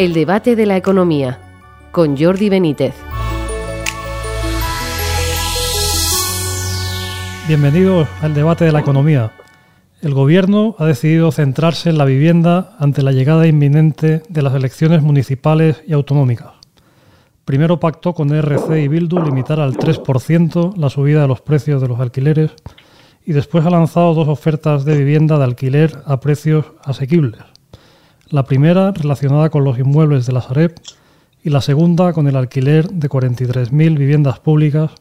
El debate de la economía con Jordi Benítez. Bienvenidos al debate de la economía. El Gobierno ha decidido centrarse en la vivienda ante la llegada inminente de las elecciones municipales y autonómicas. Primero pactó con RC y Bildu limitar al 3% la subida de los precios de los alquileres y después ha lanzado dos ofertas de vivienda de alquiler a precios asequibles. La primera relacionada con los inmuebles de la Sareb y la segunda con el alquiler de 43.000 viviendas públicas,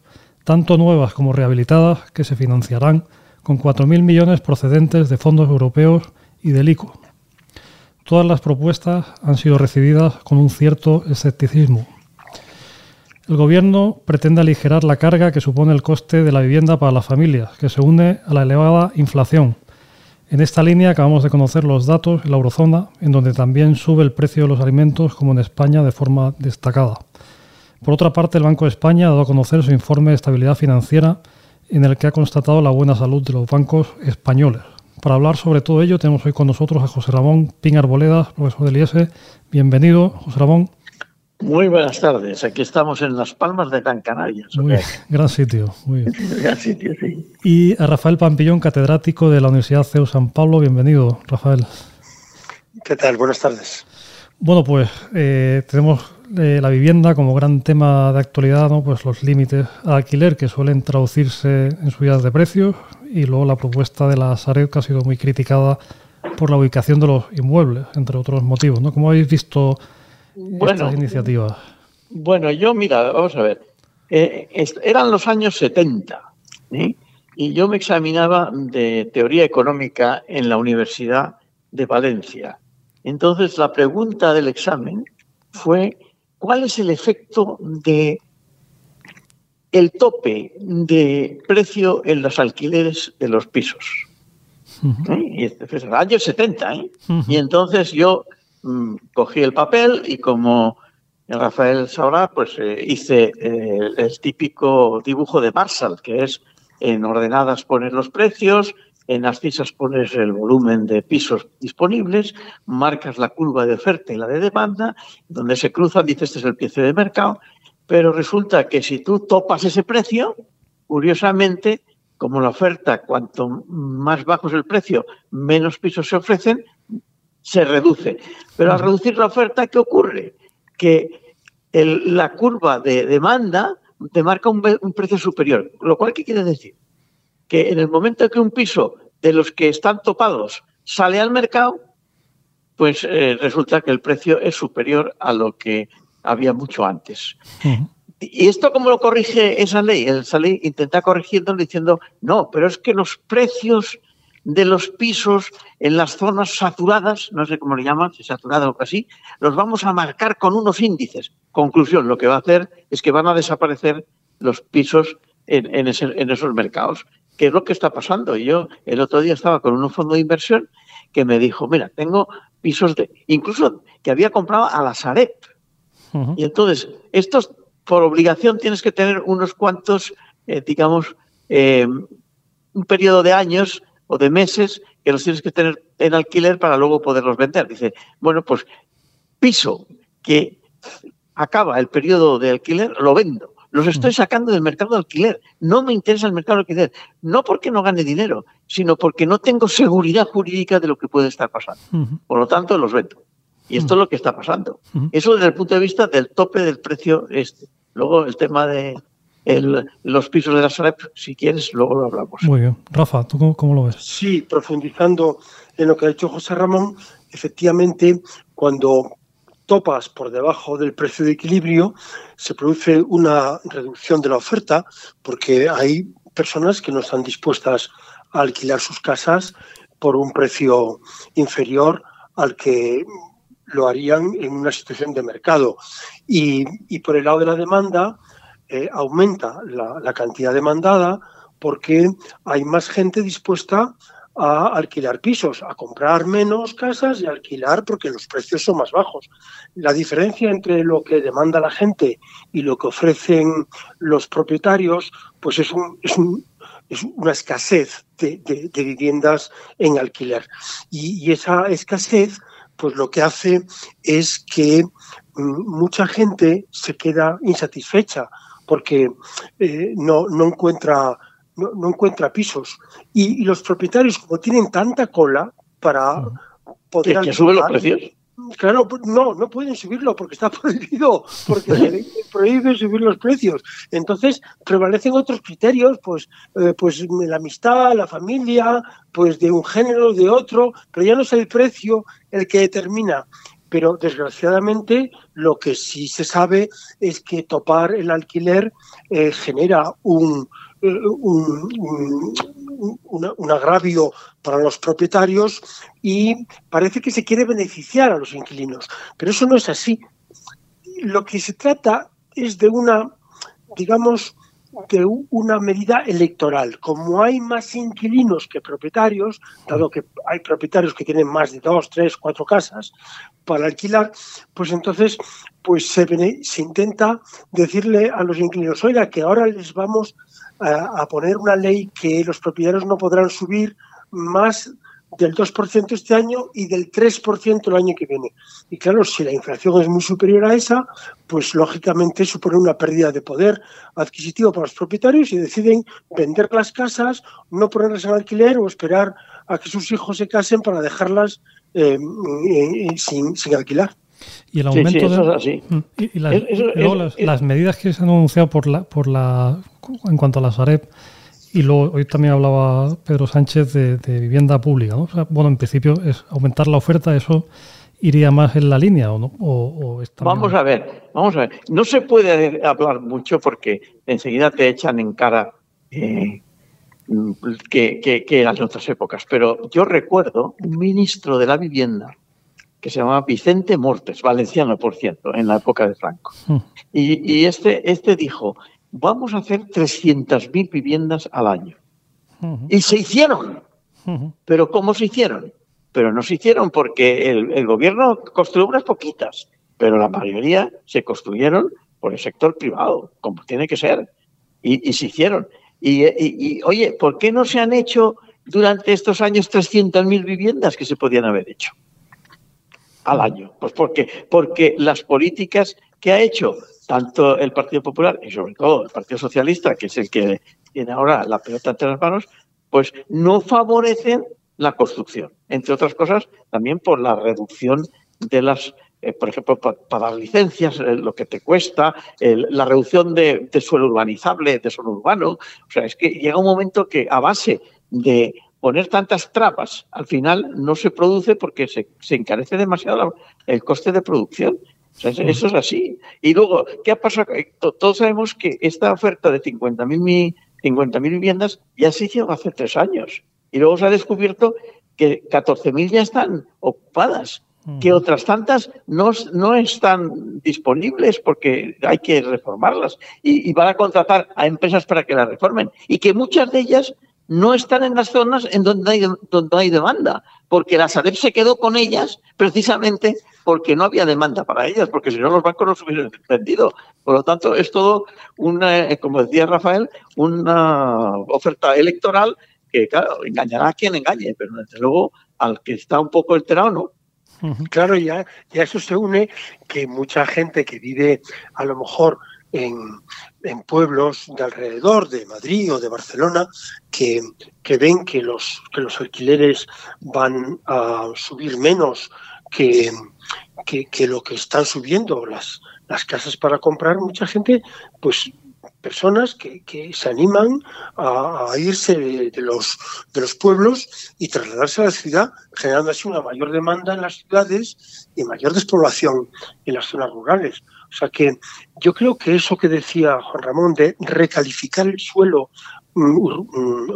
tanto nuevas como rehabilitadas, que se financiarán con 4.000 millones procedentes de fondos europeos y del ICO. Todas las propuestas han sido recibidas con un cierto escepticismo. El Gobierno pretende aligerar la carga que supone el coste de la vivienda para las familias, que se une a la elevada inflación en esta línea acabamos de conocer los datos en la eurozona, en donde también sube el precio de los alimentos, como en España, de forma destacada. Por otra parte, el Banco de España ha dado a conocer su informe de estabilidad financiera, en el que ha constatado la buena salud de los bancos españoles. Para hablar sobre todo ello, tenemos hoy con nosotros a José Ramón Pin Arboledas, profesor del IES. Bienvenido, José Ramón. Muy buenas tardes. Aquí estamos en Las Palmas de Gran Canaria. Muy gran sitio. Muy bien. gran sitio, sí. Y a Rafael Pampillón, catedrático de la Universidad CEU San Pablo. Bienvenido, Rafael. ¿Qué tal? Buenas tardes. Bueno, pues eh, tenemos eh, la vivienda como gran tema de actualidad, ¿no? pues los límites al alquiler que suelen traducirse en subidas de precios y luego la propuesta de la Sareb que ha sido muy criticada por la ubicación de los inmuebles, entre otros motivos. ¿no? ¿Cómo habéis visto bueno, iniciativas? Bueno, yo, mira, vamos a ver. Eh, eran los años 70 ¿eh? y yo me examinaba de teoría económica en la Universidad de Valencia. Entonces, la pregunta del examen fue: ¿cuál es el efecto de el tope de precio en los alquileres de los pisos? ¿Eh? Y este fue el año 70, Y entonces yo cogí el papel y como Rafael sabrá, pues eh, hice eh, el típico dibujo de Marshall, que es en ordenadas poner los precios, en las fichas pones el volumen de pisos disponibles, marcas la curva de oferta y la de demanda, donde se cruzan, dices este es el precio de mercado, pero resulta que si tú topas ese precio, curiosamente, como la oferta, cuanto más bajo es el precio, menos pisos se ofrecen, se reduce. Pero al reducir la oferta, ¿qué ocurre? Que la curva de demanda te marca un, precio superior. Lo cual, ¿qué quiere decir? Que en el momento que un piso de los que están topados sale al mercado, pues eh, resulta que el precio es superior a lo que había mucho antes. ¿Y esto cómo lo corrige esa ley? Esa ley intenta corrigiendo diciendo, no, pero es que los precios de los pisos en las zonas saturadas, no sé cómo le llaman, si saturada o así, los vamos a marcar con unos índices. Conclusión, lo que va a hacer es que van a desaparecer los pisos en, esos mercados. ¿Qué es lo que está pasando? Yo el otro día estaba con un fondo de inversión que me dijo, mira, tengo pisos de, incluso que había comprado a la Sareb. Y entonces, estos por obligación tienes que tener unos cuantos, eh, digamos, eh, un periodo de años o de meses que los tienes que tener en alquiler para luego poderlos vender. Dice, bueno, pues piso que acaba el periodo de alquiler, lo vendo. Los estoy sacando del mercado de alquiler. No me interesa el mercado de alquiler. No porque no gane dinero, sino porque no tengo seguridad jurídica de lo que puede estar pasando. Por lo tanto, los vendo. Y esto es lo que está pasando. Eso desde el punto de vista del tope del precio este. Luego el tema de, los pisos de la Sareb, si quieres, luego lo hablamos. Muy bien. Rafa, ¿tú cómo, lo ves? Sí, profundizando en lo que ha dicho José Ramón, efectivamente, cuando topas por debajo del precio de equilibrio, se produce una reducción de la oferta porque hay personas que no están dispuestas a alquilar sus casas por un precio inferior al que lo harían en una situación de mercado. Y, y por el lado de la demanda, eh, aumenta la, cantidad demandada porque hay más gente dispuesta a alquilar pisos, a comprar menos casas y alquilar porque los precios son más bajos. La diferencia entre lo que demanda la gente y lo que ofrecen los propietarios, pues es, una escasez de, viviendas en alquiler. Y, esa escasez pues lo que hace es que mm, mucha gente se queda insatisfecha porque eh, no, no, encuentra, no, encuentra pisos. Y, los propietarios, como tienen tanta cola para poder... Que, suben los precios. Claro, pues, no, no pueden subirlo porque está prohibido, porque se prohíbe subir los precios. Entonces prevalecen otros criterios, pues, eh, pues la amistad, la familia, pues de un género, de otro, pero ya no es el precio el que determina pero desgraciadamente lo que sí se sabe es que topar el alquiler eh, genera eh, un, un, agravio para los propietarios y parece que se quiere beneficiar a los inquilinos, pero eso no es así. Lo que se trata es de una, digamos, de una medida electoral. Como hay más inquilinos que propietarios, dado que hay propietarios que tienen más de dos, tres, cuatro casas para alquilar, pues entonces pues se, se intenta decirle a los inquilinos, oiga, que ahora les vamos a poner una ley que los propietarios no podrán subir más del 2% este año y del 3% el año que viene. Y claro, si la inflación es muy superior a esa, pues lógicamente supone una pérdida de poder adquisitivo para los propietarios y deciden vender las casas, no ponerlas en alquiler o esperar a que sus hijos se casen para dejarlas eh, eh, sin, alquilar. Y el aumento de, Y, las, medidas que se han anunciado por la, por la, en cuanto a la Sareb y luego hoy también hablaba Pedro Sánchez de, vivienda pública. ¿no? bueno, en principio es aumentar la oferta, eso iría más en la línea o no? vamos a ver, vamos a ver. No se puede hablar mucho porque enseguida te echan en cara eh, que, que, que, eran otras épocas. Pero yo recuerdo un ministro de la vivienda que se llamaba Vicente Mortes, valenciano por cierto, en la época de Franco. Mm. Y, y, este, este dijo, vamos a hacer 300.000 viviendas al año. Y se hicieron. Pero ¿cómo se hicieron? Pero no se hicieron porque el, gobierno construyó unas poquitas, pero la mayoría se construyeron por el sector privado, como tiene que ser. Y, se hicieron. Y, oye, ¿por qué no se han hecho durante estos años 300.000 viviendas que se podían haber hecho al año? Pues porque, porque las políticas que ha hecho tanto el Partido Popular y sobre todo el Partido Socialista, que es el que tiene ahora la pelota entre las manos, pues no favorecen la construcción. Entre otras cosas, también por la reducción de las, eh, por ejemplo, para, licencias, eh, lo que te cuesta, la reducción de, suelo urbanizable, de suelo urbano. O sea, es que llega un momento que a base de poner tantas trabas, al final no se produce porque se encarece demasiado el coste de producción eso es así. Y luego, ¿qué ha pasado? Eh, todos sabemos que esta oferta de 50.000 50 viviendas ya se hizo hace tres años. Y luego se ha descubierto que 14.000 ya están ocupadas, que otras tantas no, no están disponibles porque hay que reformarlas y, y van a contratar a empresas para que las reformen. Y que muchas de ellas no están en las zonas en donde hay, donde hay demanda, porque la SADEP se quedó con ellas precisamente porque no había demanda para ellas, porque si no los bancos no se hubiesen vendido. Por lo tanto, es todo una, eh, como decía Rafael, una oferta electoral que, claro, engañará a quien engañe, pero desde luego al que está un poco alterado, no. Claro, ya, ya eso se une que mucha gente que vive a lo mejor en, en, pueblos de alrededor de Madrid o de Barcelona que, que, ven que los, que los alquileres van a subir menos que, que, lo que están subiendo las, las casas para comprar, mucha gente, pues personas que, que se animan a, irse de, los, de los pueblos y trasladarse a la ciudad, generando así una mayor demanda en las ciudades y mayor despoblación en las zonas rurales. O sea que yo creo que eso que decía Juan Ramón de recalificar el suelo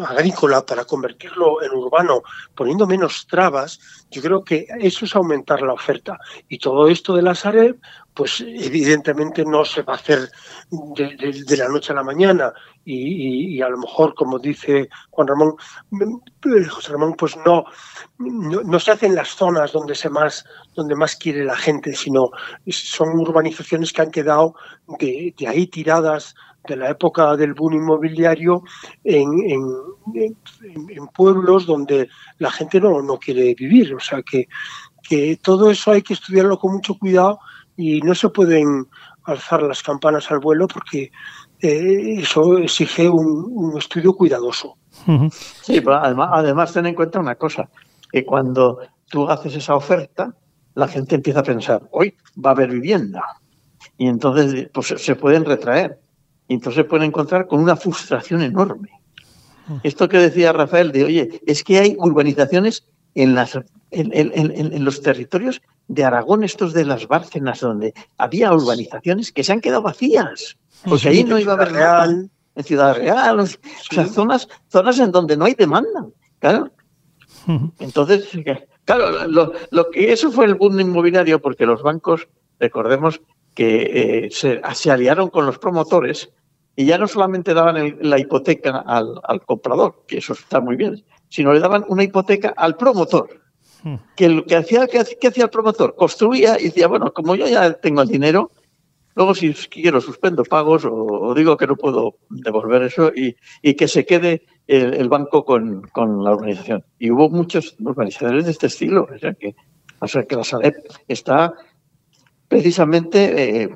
agrícola para convertirlo en urbano, poniendo menos trabas, yo creo que eso es aumentar la oferta. Y todo esto de la Sareb, pues evidentemente no se va a hacer de, la noche a la mañana. Y, a lo mejor, como dice Juan Ramón, eh, José Ramón, pues no, no, se hace en las zonas donde se más, donde más quiere la gente, sino son urbanizaciones que han quedado de ahí tiradas de la época del boom inmobiliario en, en, pueblos donde la gente no, no quiere vivir. O sea que, que todo eso hay que estudiarlo con mucho cuidado y no se pueden alzar las campanas al vuelo porque eh, eso exige un, estudio cuidadoso. Sí, pero además, además ten en cuenta una cosa, que cuando tú haces esa oferta, la gente empieza a pensar, hoy va a haber vivienda. Y entonces pues, se pueden retraer. Y entonces se pueden encontrar con una frustración enorme. Esto que decía Rafael de, oye, es que hay urbanizaciones en, las, en, los territorios de Aragón, estos de las Bárcenas, donde había urbanizaciones que se han quedado vacías, porque ahí no iba a haber Real. En Ciudad Real, o sea, zonas, zonas en donde no hay demanda, claro. Entonces, claro, lo, que eso fue el boom inmobiliario, porque los bancos, recordemos que eh, se, se aliaron con los promotores y ya no solamente daban la hipoteca al, comprador, que eso está muy bien, sino le daban una hipoteca al promotor. Hmm. Que lo que hacía, que, hacía el promotor, construía y decía, bueno, como yo ya tengo el dinero, luego si quiero suspendo pagos o, digo que no puedo devolver eso y, que se quede el, banco con, la organización. Y hubo muchas organizaciones de este estilo, o sea que, o sea que la Salep está precisamente eh,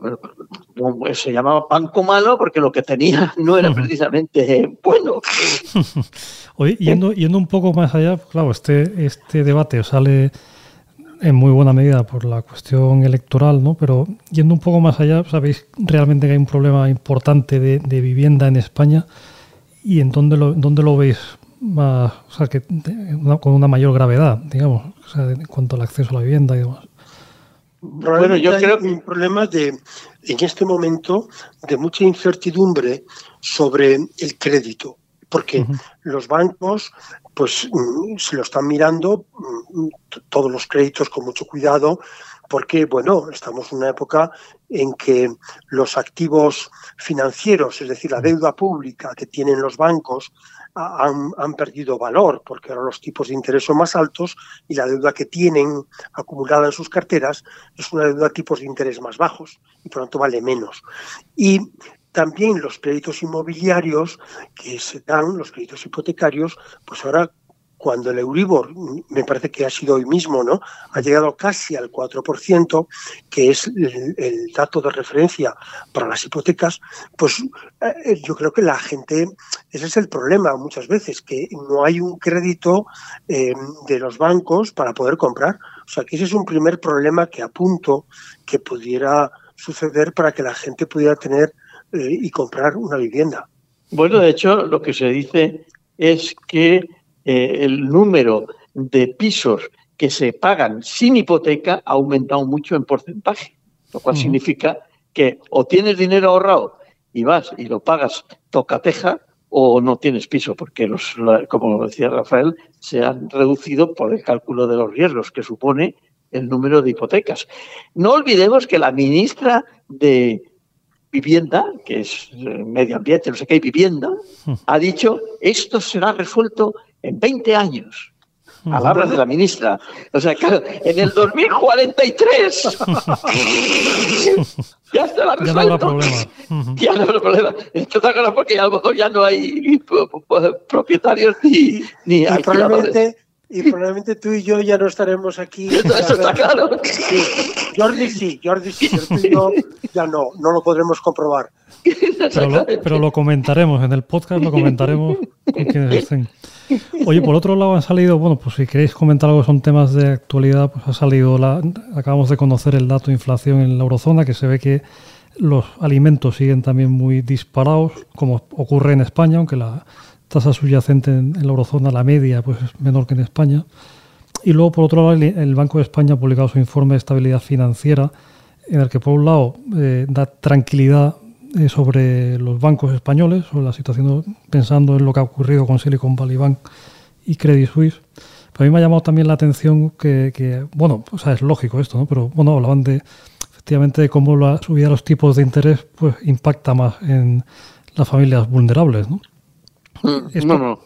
se llamaba banco malo porque lo que tenía no era precisamente bueno. Oye, yendo, yendo un poco más allá, claro, este, este debate sale en muy buena medida por la cuestión electoral, ¿no? Pero yendo un poco más allá, sabéis realmente que hay un problema importante de, vivienda en España y en dónde lo, dónde lo veis más, o sea, que con una mayor gravedad, digamos, o sea, en cuanto al acceso a la vivienda y demás. Bueno, yo creo que hay un problema de, en este momento, de mucha incertidumbre sobre el crédito, porque los bancos, pues, mm, se lo están mirando mm, todos los créditos con mucho cuidado, porque, bueno, estamos en una época en que los activos financieros, es decir, la deuda pública que tienen los bancos, han, perdido valor porque ahora los tipos de interés son más altos y la deuda que tienen acumulada en sus carteras es una deuda de tipos de interés más bajos y por lo tanto vale menos. Y también los créditos inmobiliarios que se dan, los créditos hipotecarios, pues ahora cuando el Euribor, me parece que ha sido hoy mismo, ¿no? Ha llegado casi al 4%, que es el, dato de referencia para las hipotecas, pues eh, yo creo que la gente, ese es el problema muchas veces, que no hay un crédito eh, de los bancos para poder comprar. O sea, que ese es un primer problema que apunto que pudiera suceder para que la gente pudiera tener eh, y comprar una vivienda. Bueno, de hecho, lo que se dice es que eh, el número de pisos que se pagan sin hipoteca ha aumentado mucho en porcentaje, lo cual significa que o tienes dinero ahorrado y vas y lo pagas tocateja o no tienes piso, porque los, como decía Rafael, se han reducido por el cálculo de los riesgos que supone el número de hipotecas. No olvidemos que la ministra de Vivienda, que es eh, medio ambiente, no sé qué, hay vivienda, ha dicho esto será resuelto en 20 años. Palabras de la ministra. O sea, claro, en el 2043 ya estará resuelto. Ya no habrá problema. Ya no habrá problema. Esto está porque a lo mejor ya no hay propietarios ni, ni y probablemente, y probablemente tú y yo ya no estaremos aquí. Eso, está claro. Jordi sí, Jordi sí, pero tú y yo ya no, no lo podremos comprobar. Pero lo, pero lo comentaremos, en el podcast lo comentaremos con quienes estén. Oye, por otro lado han salido, bueno, pues si queréis comentar algo, son temas de actualidad, pues ha salido, la, acabamos de conocer el dato de inflación en la eurozona, que se ve que los alimentos siguen también muy disparados, como ocurre en España, aunque la tasa subyacente en, la eurozona, la media, pues es menor que en España. Y luego, por otro lado, el, Banco de España ha publicado su informe de estabilidad financiera, en el que, por un lado, eh, da tranquilidad eh, sobre los bancos españoles, sobre la situación, pensando en lo que ha ocurrido con Silicon Valley Bank y Credit Suisse. Pero a mí me ha llamado también la atención que, bueno, o sea, es lógico esto, ¿no? Pero bueno, hablaban de efectivamente de cómo la subida de los tipos de interés pues impacta más en las familias vulnerables, ¿no? Mm,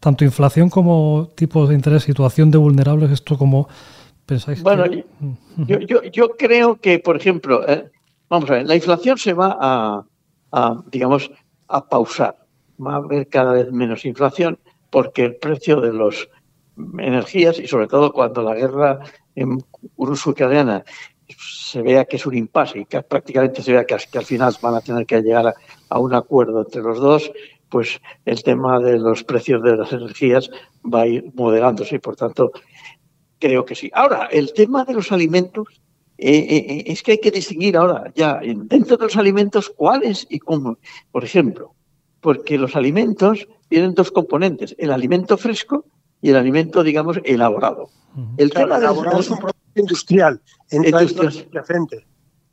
tanto inflación como tipos de interés, situación de vulnerables, esto como pensáis. Bueno, yo, yo, yo, creo que, por ejemplo, eh, Vamos a ver, la inflación se va a, digamos, a pausar. Va a haber cada vez menos inflación porque el precio de los energías y sobre todo cuando la guerra en ruso-ucraniana se vea que es un impasse y que prácticamente se vea que, al final van a tener que llegar a, un acuerdo entre los dos, pues el tema de los precios de las energías va a ir moderándose y por tanto creo que sí. Ahora, el tema de los alimentos, eh, eh, eh, es que hay que distinguir ahora ya dentro de los alimentos cuáles y cómo. Por ejemplo, porque los alimentos tienen dos componentes, el alimento fresco y el alimento, digamos, elaborado. El tema elaborado es un producto industrial, industrial.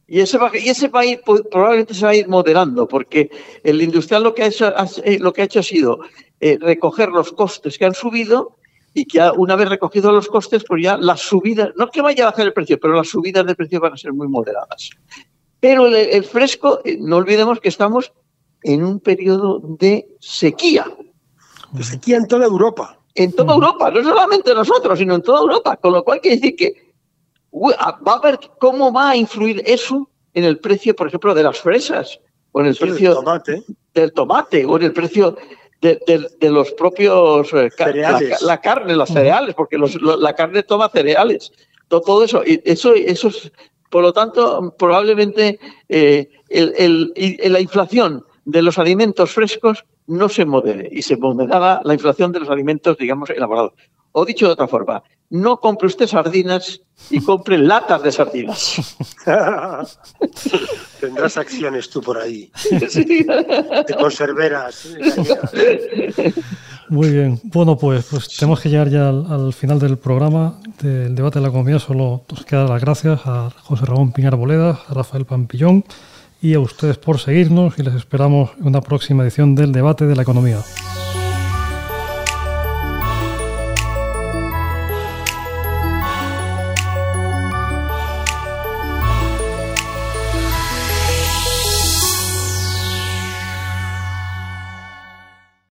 Y ese, va, y ese país probablemente se va a ir moderando, porque el industrial lo que ha hecho, lo que ha, hecho ha sido eh, recoger los costes que han subido y que una vez recogidos los costes, pues ya las subidas, no que vaya a bajar el precio, pero las subidas de precio van a ser muy moderadas. Pero el fresco, eh, no olvidemos que estamos en un periodo de sequía. De sequía en toda Europa. En toda Europa, no solamente nosotros, sino en toda Europa. Con lo cual quiere decir que va a ver cómo va a influir eso en el precio, por ejemplo, de las fresas, o en el precio del tomate, o en el precio de, los propios eh, cereales. La, carne, los cereales, porque la carne toma cereales. Todo, eso, y eso, eso es, por lo tanto, probablemente eh, la inflación de los alimentos frescos no se modere y se moderará la inflación de los alimentos, digamos, elaborados. O dicho de otra forma, no compre usted sardinas y compre latas de sardinas. Tendrás acciones tú por ahí. Te conserveras. Muy bien. Bueno, pues, pues tenemos que llegar ya al, final del programa del debate de la economía. Solo nos queda las gracias a José Ramón Piñar Boleda, a Rafael Pampillón y a ustedes por seguirnos y les esperamos en una próxima edición del debate de la economía.